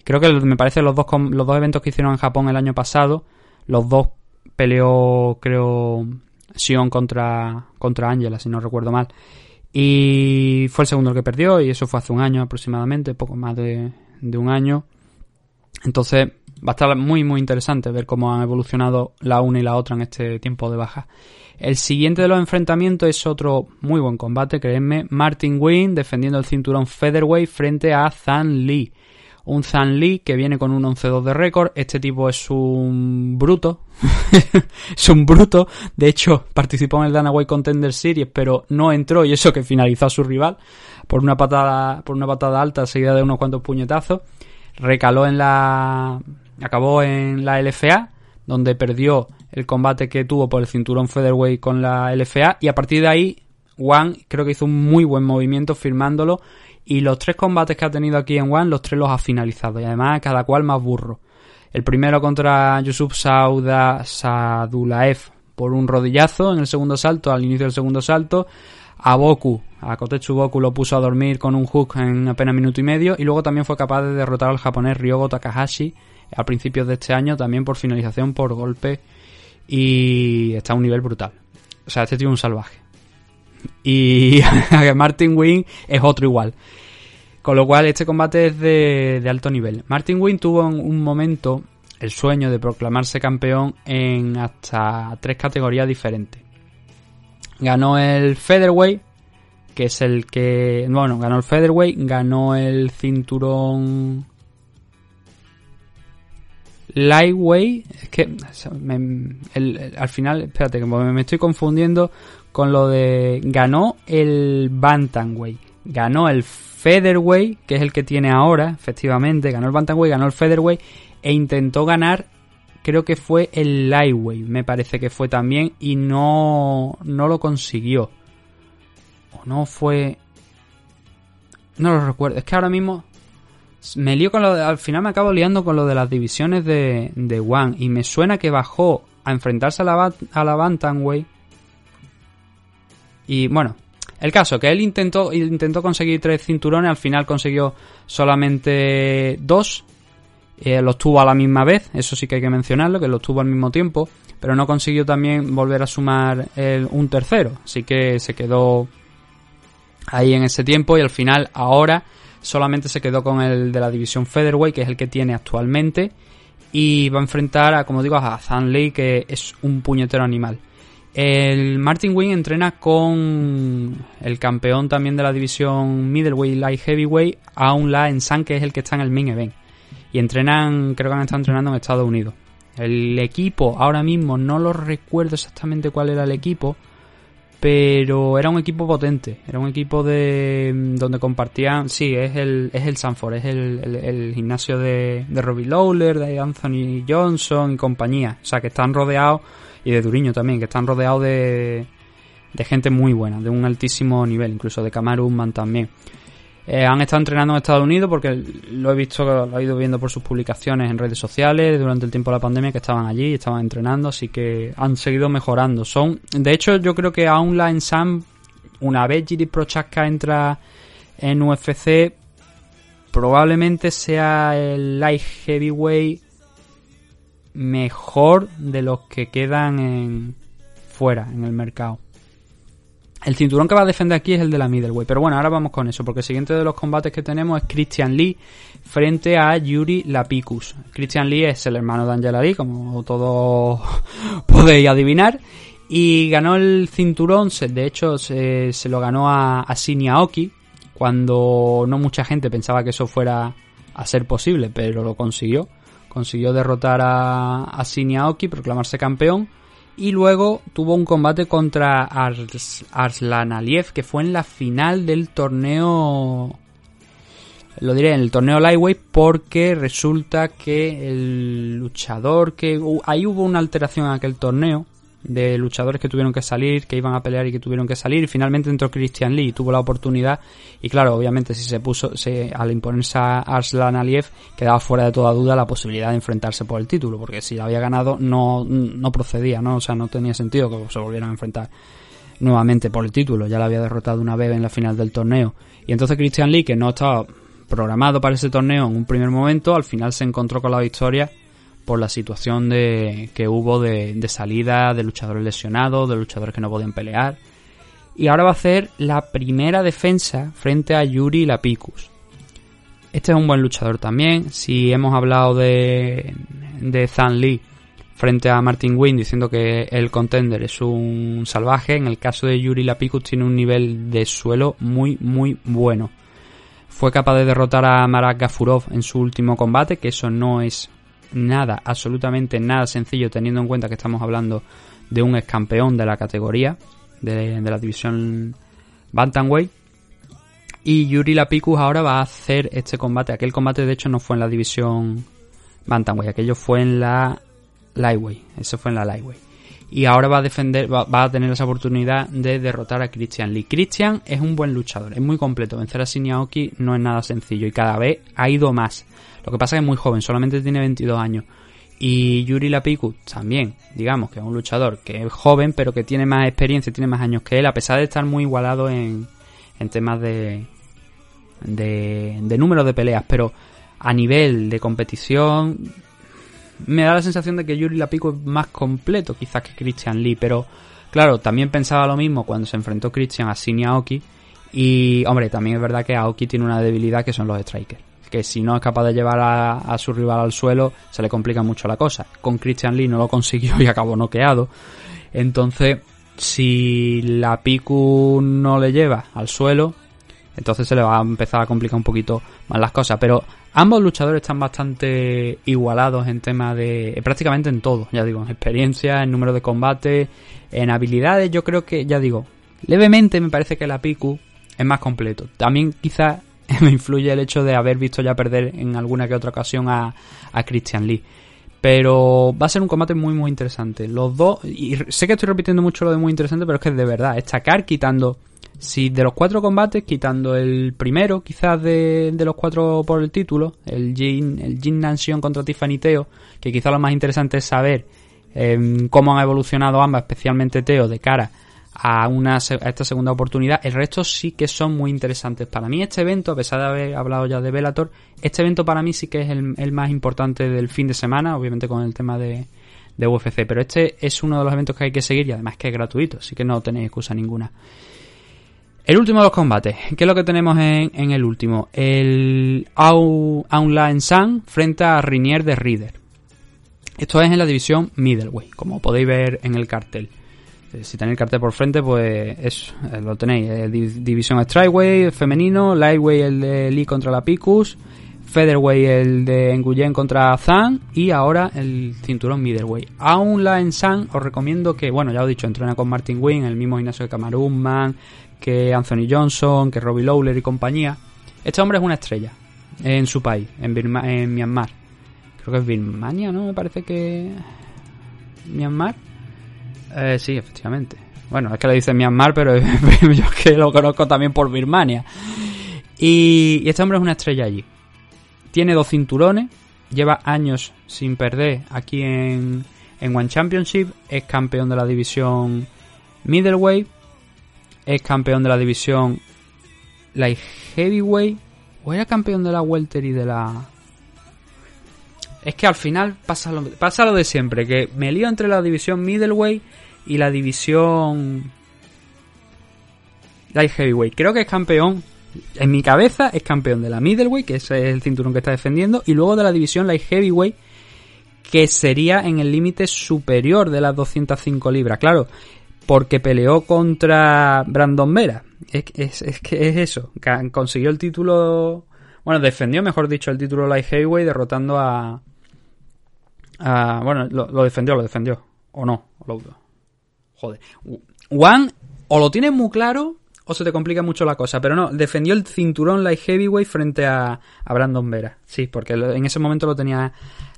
Creo que me parece los dos, los dos eventos que hicieron en Japón el año pasado, los dos peleó, creo, Sion contra, contra Angela, si no recuerdo mal. Y fue el segundo el que perdió, y eso fue hace un año aproximadamente, poco más de, de un año. Entonces, va a estar muy, muy interesante ver cómo han evolucionado la una y la otra en este tiempo de baja. El siguiente de los enfrentamientos es otro muy buen combate, créanme. Martin Wynn defendiendo el cinturón Featherweight frente a Zan Lee. Un Zan Lee que viene con un 11-2 de récord. Este tipo es un bruto. (laughs) es un bruto. De hecho, participó en el Danaway Contender Series, pero no entró y eso que finalizó a su rival por una patada, por una patada alta seguida de unos cuantos puñetazos. Recaló en la. Acabó en la LFA, donde perdió el combate que tuvo por el cinturón Featherweight con la LFA. Y a partir de ahí, One creo que hizo un muy buen movimiento firmándolo. Y los tres combates que ha tenido aquí en One, los tres los ha finalizado. Y además, cada cual más burro. El primero contra Yusuf Sauda Sadulaev por un rodillazo en el segundo salto, al inicio del segundo salto. A Boku, a Kotetsu Boku lo puso a dormir con un hook en apenas minuto y medio. Y luego también fue capaz de derrotar al japonés Ryogo Takahashi a principios de este año, también por finalización por golpe. Y está a un nivel brutal. O sea, este tío es un salvaje. Y (laughs) Martin Wynn es otro igual. Con lo cual, este combate es de, de alto nivel. Martin Wynn tuvo en un momento el sueño de proclamarse campeón en hasta tres categorías diferentes. Ganó el Featherweight, que es el que. Bueno, ganó el Featherweight, ganó el cinturón. Lightweight. Es que. al final, espérate, que me, me estoy confundiendo con lo de. Ganó el Bantamweight. Ganó el Featherweight, que es el que tiene ahora, efectivamente. Ganó el Bantamweight, ganó el Featherweight. E intentó ganar creo que fue el Lightweight, me parece que fue también, y no, no lo consiguió. O no fue... No lo recuerdo, es que ahora mismo me lío con lo de- Al final me acabo liando con lo de las divisiones de, de One, y me suena que bajó a enfrentarse a la, a la Bantamweight. Y bueno, el caso, que él intentó, intentó conseguir tres cinturones, al final consiguió solamente dos, eh, los tuvo a la misma vez, eso sí que hay que mencionarlo, que los tuvo al mismo tiempo, pero no consiguió también volver a sumar un tercero, así que se quedó ahí en ese tiempo y al final ahora solamente se quedó con el de la división Featherweight, que es el que tiene actualmente, y va a enfrentar a, como digo, a Zhang Lee, que es un puñetero animal. El Martin Wing entrena con el campeón también de la división Middleweight Light Heavyweight, Aun La Ensan, que es el que está en el main event. Y entrenan, creo que han estado entrenando en Estados Unidos. El equipo, ahora mismo no lo recuerdo exactamente cuál era el equipo, pero era un equipo potente. Era un equipo de donde compartían, sí, es el, es el Sanford, es el, el- gimnasio de, de Robbie Lawler, de Anthony Johnson y compañía. O sea, que están rodeados, y de Duriño también, que están rodeados de, de gente muy buena, de un altísimo nivel, incluso de Kamaru Usman también. Eh, han estado entrenando en Estados Unidos porque lo he visto, lo he ido viendo por sus publicaciones en redes sociales durante el tiempo de la pandemia que estaban allí y estaban entrenando, así que han seguido mejorando. Son, de hecho, yo creo que aún la Sam, una vez Giri Prochaska entra en UFC, probablemente sea el light heavyweight mejor de los que quedan en fuera en el mercado. El cinturón que va a defender aquí es el de la middleweight, pero bueno, ahora vamos con eso, porque el siguiente de los combates que tenemos es Christian Lee frente a Yuri Lapicus. Christian Lee es el hermano de Angela Lee, como todos (laughs) podéis adivinar, y ganó el cinturón, de hecho se, lo ganó a, a Aoki, cuando no mucha gente pensaba que eso fuera a ser posible, pero lo consiguió. Consiguió derrotar a, a Aoki, proclamarse campeón, y luego tuvo un combate contra Ars- Arslan Aliyev, que fue en la final del torneo. Lo diré, en el torneo Lightweight, porque resulta que el luchador que. hu- Ahí hubo una alteración en aquel torneo de luchadores que tuvieron que salir, que iban a pelear y que tuvieron que salir. Finalmente entró Christian Lee y tuvo la oportunidad. Y claro, obviamente, si se puso, se, al imponerse a Arslan Aliyev, quedaba fuera de toda duda la posibilidad de enfrentarse por el título, porque si lo había ganado no, no procedía, ¿no? O sea, no tenía sentido que se volvieran a enfrentar nuevamente por el título. Ya la había derrotado una vez en la final del torneo. Y entonces Christian Lee, que no estaba programado para ese torneo en un primer momento, al final se encontró con la victoria por la situación de que hubo de, salida de luchadores lesionados, de luchadores que no podían pelear. Y ahora va a hacer la primera defensa frente a Yuri Lapicus. Este es un buen luchador también. Si hemos hablado de, de Zan Lee frente a Martin Wynn diciendo que el contender es un salvaje, en el caso de Yuri Lapicus tiene un nivel de suelo muy muy bueno. Fue capaz de derrotar a Marat Gafurov en su último combate, que eso no es nada, absolutamente nada sencillo teniendo en cuenta que estamos hablando de un ex campeón de la categoría, de, la división Bantamweight. Y Yuri Lapicus ahora va a hacer este combate. Aquel combate de hecho no fue en la división Bantamweight, aquello fue en la Lightweight. Ese fue en la Lightweight. Y ahora va a defender, va, a tener esa oportunidad de derrotar a Christian Lee. Christian es un buen luchador, es muy completo. Vencer a Shinyaoki no es nada sencillo y cada vez ha ido más. Lo que pasa es que es muy joven, solamente tiene 22 años. Y Yuri Lapiku también, digamos que es un luchador que es joven, pero que tiene más experiencia, tiene más años que él, a pesar de estar muy igualado en, en temas de, de, de número de peleas. Pero a nivel de competición, me da la sensación de que Yuri Lapiku es más completo quizás que Christian Lee, pero claro, también pensaba lo mismo cuando se enfrentó Christian a Shinya Aoki. Y, hombre, también es verdad que Aoki tiene una debilidad que son los strikers que si no es capaz de llevar a, su rival al suelo, se le complica mucho la cosa. Con Christian Lee no lo consiguió y (laughs) acabó noqueado. Entonces, si la Piku no le lleva al suelo, entonces se le va a empezar a complicar un poquito más las cosas. Pero ambos luchadores están bastante igualados en tema de. prácticamente en todo, ya digo, en experiencia, en número de combate, en habilidades. Yo creo que, ya digo, levemente me parece que la Piku es más completo. También quizás (laughs) me influye el hecho de haber visto ya perder en alguna que otra ocasión a, a Christian Lee. Pero va a ser un combate muy muy interesante. Los dos, y sé que estoy repitiendo mucho lo de muy interesante, pero es que de verdad, es Chakar quitando, si de los cuatro combates, quitando el primero quizás de, de los cuatro por el título, el Jin, el Jin Nansion contra Tiffany Teo, que quizás lo más interesante es saber eh, cómo han evolucionado ambas, especialmente Teo, de cara a, una, esta segunda oportunidad. El resto sí que son muy interesantes. Para mí este evento, a pesar de haber hablado ya de Bellator, este evento para mí sí que es el, más importante del fin de semana, obviamente con el tema de, UFC. Pero este es uno de los eventos que hay que seguir y además que es gratuito, así que no tenéis excusa ninguna. El último de los combates. ¿Qué es lo que tenemos en, el último? El Aun Laen San frente a Rinier de Reader. Esto es en la división Middleweight, como podéis ver en el cartel si tenéis el cartel por frente, pues eso, lo tenéis. Eh, División Strikeway femenino, Lightweight el de Lee contra la Picus, Featherweight el de Nguyen contra Zhang y ahora el cinturón Middleweight. Aún la en San os recomiendo que, bueno, ya os he dicho, entrena con Martin Wynn, el mismo gimnasio de Cameron Man, que Anthony Johnson, que Robbie Lawler y compañía. Este hombre es una estrella en su país, en, Birma en Myanmar. Creo que es Birmania, ¿no? Me parece que... Myanmar. Eh, sí, efectivamente. Bueno, es que le dicen Myanmar, (laughs) pero yo que lo conozco también por Birmania. Y, y, este hombre es una estrella allí. Tiene dos cinturones, lleva años sin perder aquí en, en One Championship, es campeón de la división Middleweight, es campeón de la división Light Heavyweight o era campeón de la Welter y de la... Es que al final pasa lo, pasa lo de siempre, que me lío entre la división middleweight y la división light heavyweight. Creo que es campeón, en mi cabeza es campeón de la middleweight, que es el cinturón que está defendiendo, y luego de la división light heavyweight, que sería en el límite superior de las 205 libras. Claro, porque peleó contra Brandon Vera. Es, es, que es eso. Consiguió el título. Bueno, defendió, mejor dicho, el título Light Heavyweight derrotando a. a bueno, lo, defendió, lo defendió. O no. Lo, joder. One, o lo tienes muy claro, o se te complica mucho la cosa. Pero no, defendió el cinturón Light Heavyweight frente a, Brandon Vera. Sí, porque en ese momento lo tenía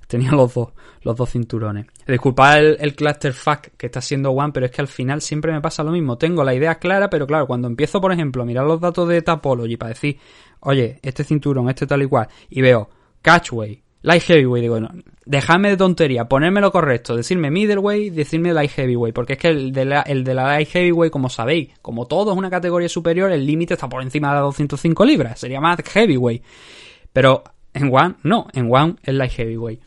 tenía los dos, los dos cinturones. Disculpad el, el cluster fuck que está siendo One, pero es que al final siempre me pasa lo mismo. Tengo la idea clara, pero claro, cuando empiezo, por ejemplo, a mirar los datos de Tapology para decir, oye, este cinturón, este tal y cual, y veo Catchway, Light Heavyweight, digo, no, dejadme de tontería, ponerme lo correcto, decirme Middleweight, decirme Light Heavyweight, porque es que el de, la, el de la Light Heavyweight, como sabéis, como todo es una categoría superior, el límite está por encima de las 205 libras, sería más Heavyweight. Pero en One, no, en One es Light Heavyweight.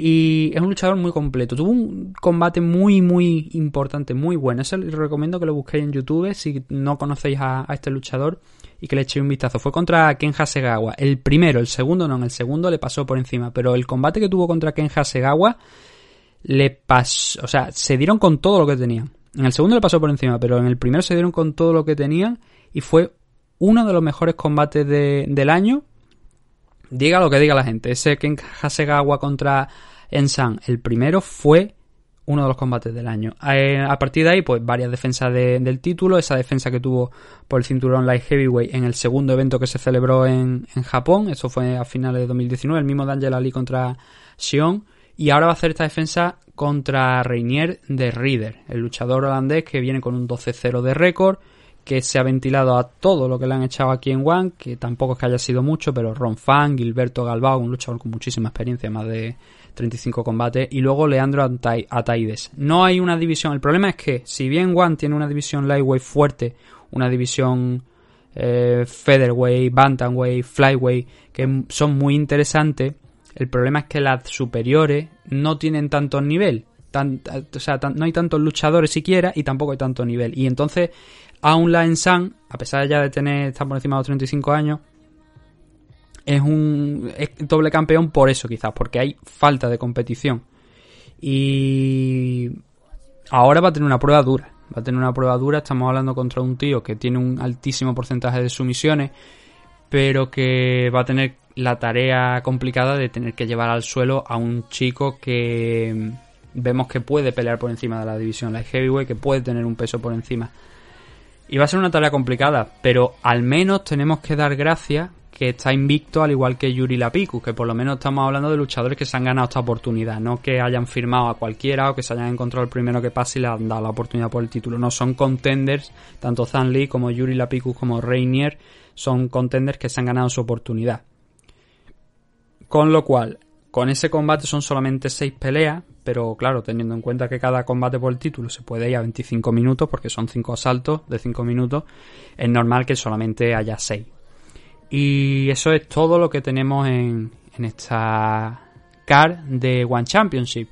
Y es un luchador muy completo. Tuvo un combate muy, muy importante, muy bueno. Eso les recomiendo que lo busquéis en YouTube si no conocéis a, este luchador y que le echéis un vistazo. Fue contra Ken Hasegawa. El primero, el segundo no, en el segundo le pasó por encima. Pero el combate que tuvo contra Ken Hasegawa le pasó. O sea, se dieron con todo lo que tenían. En el segundo le pasó por encima, pero en el primero se dieron con todo lo que tenían y fue uno de los mejores combates de, del año. Diga lo que diga la gente. Ese Ken Hasegawa contra Ensan, el primero fue uno de los combates del año. Eh, a partir de ahí, pues varias defensas de, del título, esa defensa que tuvo por el cinturón Light Heavyweight en el segundo evento que se celebró en, en Japón, eso fue a finales de 2019, el mismo D'Angelo Ali contra Sion, y ahora va a hacer esta defensa contra Reinier de Reader, el luchador holandés que viene con un 12-0 de récord, que se ha ventilado a todo lo que le han echado aquí en One, que tampoco es que haya sido mucho, pero Ron Fan, Gilberto Galbao, un luchador con muchísima experiencia, más de 35 combates, y luego Leandro Ataides. No hay una división, el problema es que si bien One tiene una división lightweight fuerte, una división eh, featherweight, bantamweight, flyweight, que son muy interesantes, el problema es que las superiores no tienen tanto nivel. O sea, no hay tantos luchadores siquiera y tampoco hay tanto nivel. Y entonces, aún la Ensan, a pesar ya de tener, estar por encima de los 35 años, es un es doble campeón por eso quizás, porque hay falta de competición. Y ahora va a tener una prueba dura. Va a tener una prueba dura. Estamos hablando contra un tío que tiene un altísimo porcentaje de sumisiones, pero que va a tener la tarea complicada de tener que llevar al suelo a un chico que vemos que puede pelear por encima de la división light heavyweight, que puede tener un peso por encima. Y va a ser una tarea complicada, pero al menos tenemos que dar gracias que está invicto al igual que Yuri Lapiku, que por lo menos estamos hablando de luchadores que se han ganado esta oportunidad, no que hayan firmado a cualquiera o que se hayan encontrado el primero que pase y le han dado la oportunidad por el título. No son contenders, tanto Zan Lee como Yuri Lapiku como Rainier son contenders que se han ganado su oportunidad. Con lo cual, con ese combate son solamente 6 peleas, pero claro, teniendo en cuenta que cada combate por el título se puede ir a 25 minutos, porque son 5 asaltos de 5 minutos, es normal que solamente haya 6. Y eso es todo lo que tenemos en, en esta car de One Championship.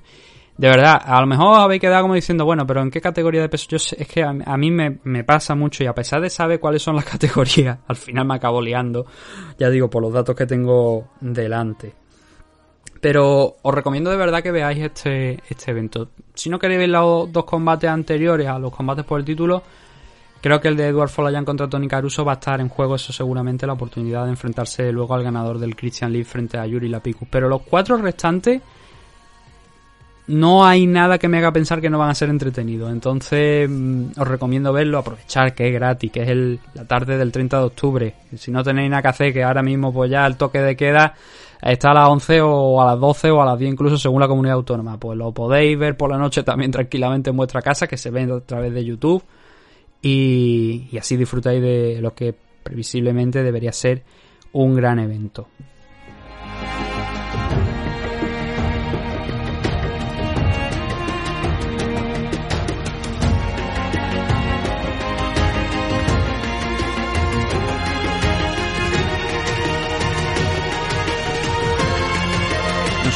De verdad, a lo mejor habéis quedado como diciendo, bueno, pero ¿en qué categoría de peso? Yo sé, es que a, mí me, me, pasa mucho y a pesar de saber cuáles son las (laughs) categorías, al final me acabo liando, ya digo, por los datos que tengo delante. Pero os recomiendo de verdad que veáis este, este evento. Si no queréis ver los dos combates anteriores a los combates por el título, Creo que el de Edward Folayan contra Tony Caruso va a estar en juego, eso seguramente, la oportunidad de enfrentarse luego al ganador del Christian League frente a Yuri Lapicus. Pero los cuatro restantes, no hay nada que me haga pensar que no van a ser entretenidos. Entonces, os recomiendo verlo, aprovechar que es gratis, que es el, la tarde del 30 de octubre. Si no tenéis nada que hacer, que ahora mismo pues ya el toque de queda está a las 11 o a las 12 o a las 10 incluso según la comunidad autónoma. Pues lo podéis ver por la noche también tranquilamente en vuestra casa, que se ve a través de YouTube y, y así disfrutáis de lo que previsiblemente debería ser un gran evento.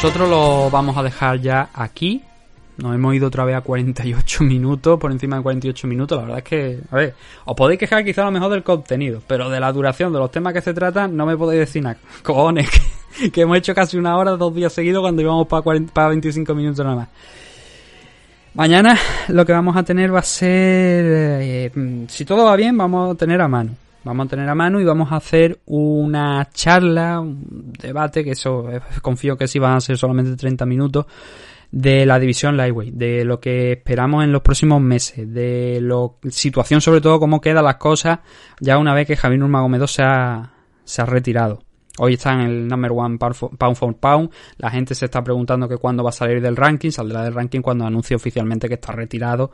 Nosotros lo vamos a dejar ya aquí. Nos hemos ido otra vez a 48 (laughs) minutos, por encima de 48 minutos. La verdad es que, a ver, os podéis quejar quizá lo mejor del contenido, pero de la duración de los temas que se tratan no me podéis decir nada. (laughs) Cojones, que, hemos hecho casi una hora, dos días seguidos cuando íbamos para, 40 para 25 minutos nada más. Mañana lo que vamos a tener va a ser, eh, mm, si todo va bien, vamos a tener a mano. Vamos a tener a mano y vamos a hacer una charla, un debate, que eso eh, confío que sí van a ser solamente 30 minutos, de la división Lightweight, de lo que esperamos en los próximos meses, de la situación sobre todo, cómo quedan las cosas ya una vez que Javier Nurmagomedov se ha, se ha retirado. Hoy está en el number one pound for, pound. La gente se está preguntando que cuándo va a salir del ranking. Saldrá del ranking cuando anuncie oficialmente que está retirado,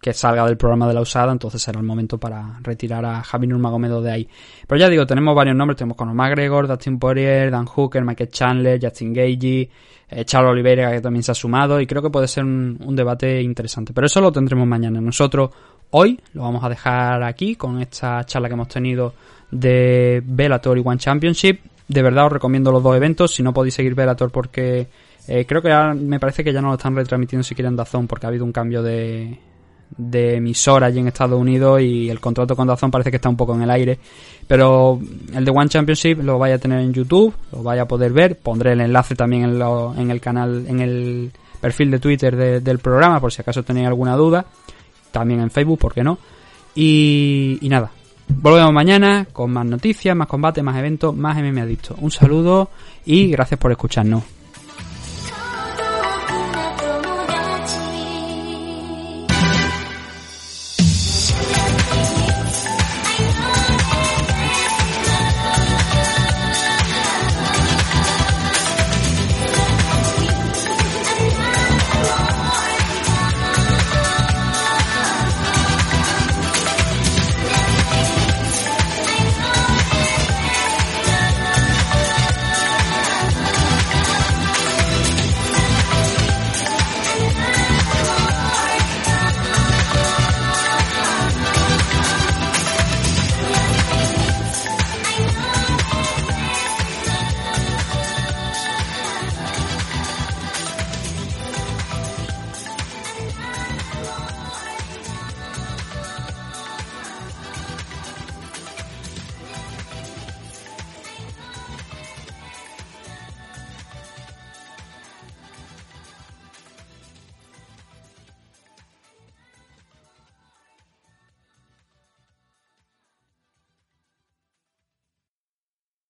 que salga del programa de la usada. Entonces será el momento para retirar a Javi Nurmagomedov de ahí. Pero ya digo, tenemos varios nombres. Tenemos Conor McGregor, Dustin Poirier, Dan Hooker, Michael Chandler, Justin Gagey, eh, Charles Oliveira que también se ha sumado. Y creo que puede ser un, debate interesante. Pero eso lo tendremos mañana. Nosotros hoy lo vamos a dejar aquí con esta charla que hemos tenido de Bellator y One Championship de verdad os recomiendo los dos eventos. Si no podéis seguir Velator porque eh, creo que ya, me parece que ya no lo están retransmitiendo siquiera en Dazón porque ha habido un cambio de, de emisora allí en Estados Unidos y el contrato con Dazón parece que está un poco en el aire. Pero el de One Championship lo vais a tener en YouTube, lo vais a poder ver. Pondré el enlace también en, en el canal, en el perfil de Twitter de, del programa por si acaso tenéis alguna duda. También en Facebook, ¿por qué no? Y, nada, Volvemos mañana con más noticias, más combate, más eventos, más MM Adicto. Un saludo y gracias por escucharnos.